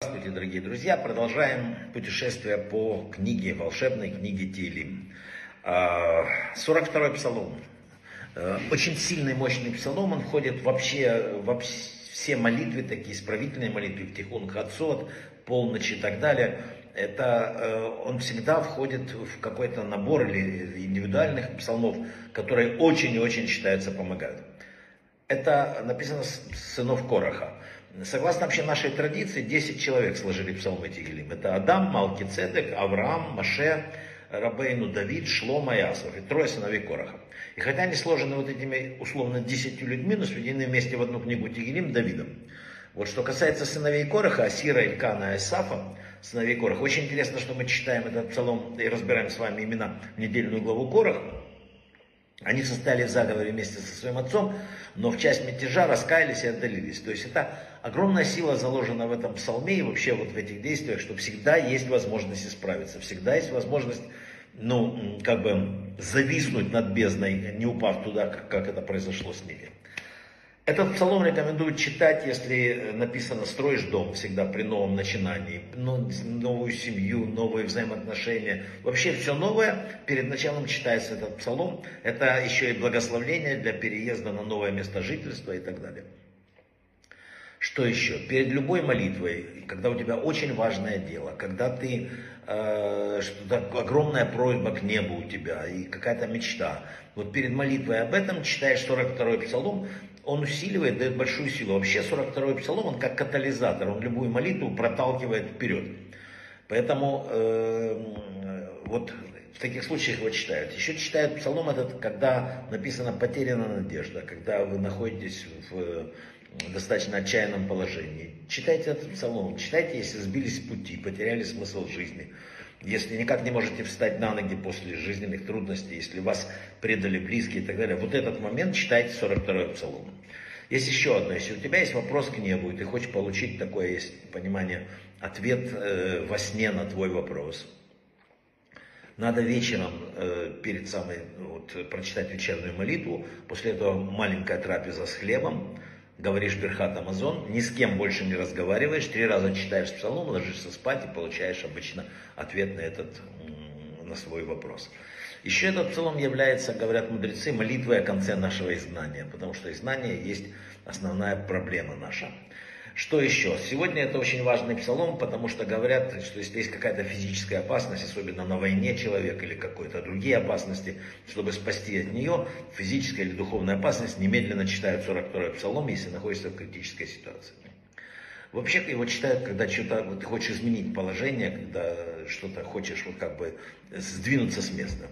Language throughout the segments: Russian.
Здравствуйте, дорогие друзья! Продолжаем путешествие по книге, волшебной книге Тилим. 42-й псалом. Э, очень сильный, мощный псалом. Он входит вообще во все молитвы, такие исправительные молитвы, в Тихун Хацот, полночь и так далее. Это э, он всегда входит в какой-то набор или индивидуальных псалмов, которые очень и очень считаются помогают. Это написано сынов Короха. Согласно вообще нашей традиции, 10 человек сложили псалмы Тигелим. Это Адам, Малкицедек, Авраам, Маше, Рабейну, Давид, Шлома и Асов. И трое сыновей Короха. И хотя они сложены вот этими условно 10 людьми, но сведены вместе в одну книгу Тигелим Давидом. Вот что касается сыновей Короха, Асира, Илькана и Асафа, сыновей Короха. Очень интересно, что мы читаем этот псалом и разбираем с вами имена в недельную главу Короха. Они состояли в заговоре вместе со своим отцом, но в часть мятежа раскаялись и отдалились. То есть это огромная сила заложена в этом псалме и вообще вот в этих действиях, что всегда есть возможность исправиться, всегда есть возможность, ну, как бы зависнуть над бездной, не упав туда, как, как это произошло с ними. Этот псалом рекомендуют читать, если написано «строишь дом» всегда при новом начинании, ну, новую семью, новые взаимоотношения. Вообще все новое, перед началом читается этот псалом. Это еще и благословление для переезда на новое место жительства и так далее. Что еще? Перед любой молитвой, когда у тебя очень важное дело, когда ты э, что-то огромная просьба к небу у тебя и какая-то мечта, вот перед молитвой об этом читаешь 42-й псалом, он усиливает, дает большую силу. Вообще 42-й псалом, он как катализатор, он любую молитву проталкивает вперед. Поэтому э, вот в таких случаях его читают. Еще читают псалом этот, когда написано «потеряна надежда», когда вы находитесь в достаточно отчаянном положении. Читайте этот псалом, читайте, если сбились с пути, потеряли смысл жизни. Если никак не можете встать на ноги после жизненных трудностей, если вас предали близкие и так далее, вот этот момент читайте 42-й псалом. Есть еще одно, если у тебя есть вопрос к небу, и ты хочешь получить такое, есть понимание, ответ э, во сне на твой вопрос, надо вечером э, перед самой, вот, прочитать вечернюю молитву, после этого маленькая трапеза с хлебом, говоришь Берхат Амазон, ни с кем больше не разговариваешь, три раза читаешь псалом, ложишься спать и получаешь обычно ответ на этот, на свой вопрос. Еще этот псалом является, говорят мудрецы, молитвой о конце нашего изгнания, потому что изгнание есть основная проблема наша. Что еще? Сегодня это очень важный псалом, потому что говорят, что если есть какая-то физическая опасность, особенно на войне человек или какой-то другие опасности, чтобы спасти от нее, физическая или духовная опасность, немедленно читают 42-й псалом, если находится в критической ситуации. Вообще его читают, когда что-то вот, хочешь изменить положение, когда что-то хочешь вот как бы сдвинуться с места.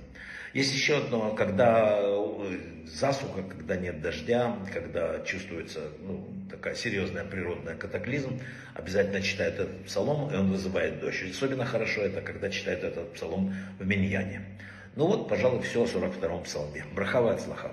Есть еще одно, когда э, засуха, когда нет дождя, когда чувствуется ну, такая серьезная природная катаклизм, обязательно читают этот псалом, и он вызывает дождь. Особенно хорошо это, когда читают этот псалом в Миньяне. Ну вот, пожалуй, все о 42-м псалме. Брахава от слаха.